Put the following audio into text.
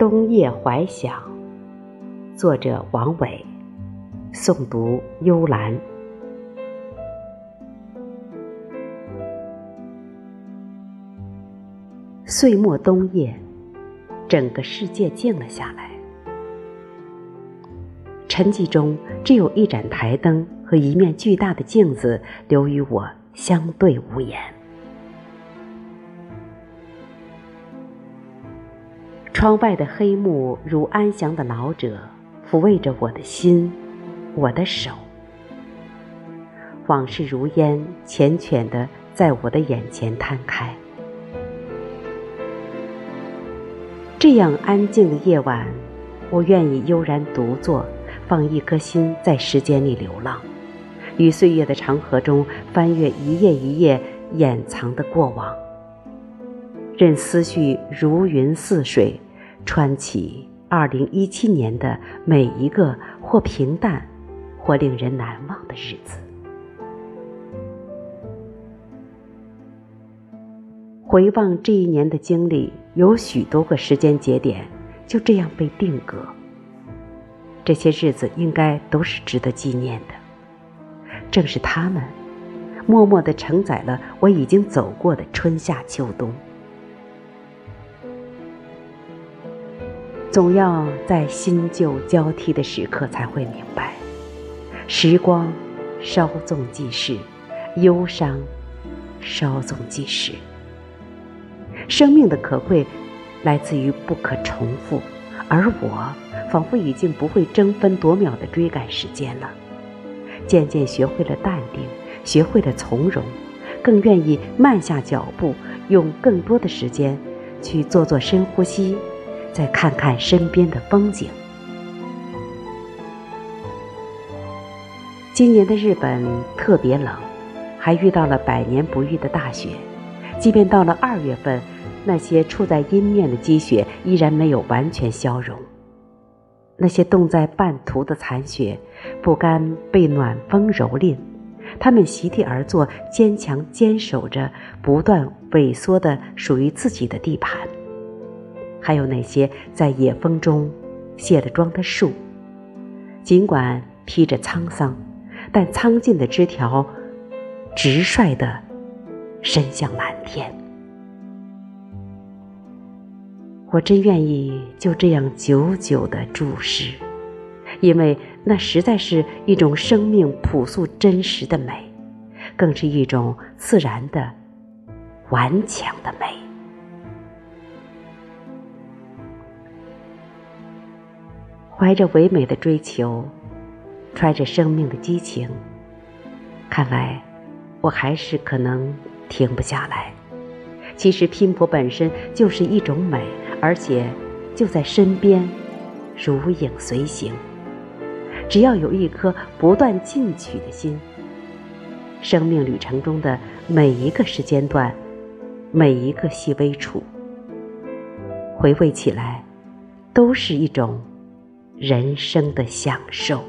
冬夜怀想，作者王伟，诵读幽兰。岁末冬夜，整个世界静了下来，沉寂中只有一盏台灯和一面巨大的镜子留与我相对无言。窗外的黑幕如安详的老者，抚慰着我的心，我的手。往事如烟，缱绻的在我的眼前摊开。这样安静的夜晚，我愿意悠然独坐，放一颗心在时间里流浪，于岁月的长河中翻阅一页一页掩藏的过往，任思绪如云似水。穿起二零一七年的每一个或平淡，或令人难忘的日子。回望这一年的经历，有许多个时间节点就这样被定格。这些日子应该都是值得纪念的。正是他们，默默的承载了我已经走过的春夏秋冬。总要在新旧交替的时刻才会明白，时光稍纵即逝，忧伤稍纵即逝。生命的可贵来自于不可重复，而我仿佛已经不会争分夺秒的追赶时间了，渐渐学会了淡定，学会了从容，更愿意慢下脚步，用更多的时间去做做深呼吸。再看看身边的风景。今年的日本特别冷，还遇到了百年不遇的大雪。即便到了二月份，那些处在阴面的积雪依然没有完全消融。那些冻在半途的残雪，不甘被暖风蹂躏，他们席地而坐，坚强坚守着不断萎缩的属于自己的地盘。还有那些在野风中卸了妆的树，尽管披着沧桑，但苍劲的枝条直率地伸向蓝天。我真愿意就这样久久地注视，因为那实在是一种生命朴素真实的美，更是一种自然的顽强的美。怀着唯美的追求，揣着生命的激情，看来我还是可能停不下来。其实拼搏本身就是一种美，而且就在身边，如影随形。只要有一颗不断进取的心，生命旅程中的每一个时间段，每一个细微处，回味起来，都是一种。人生的享受。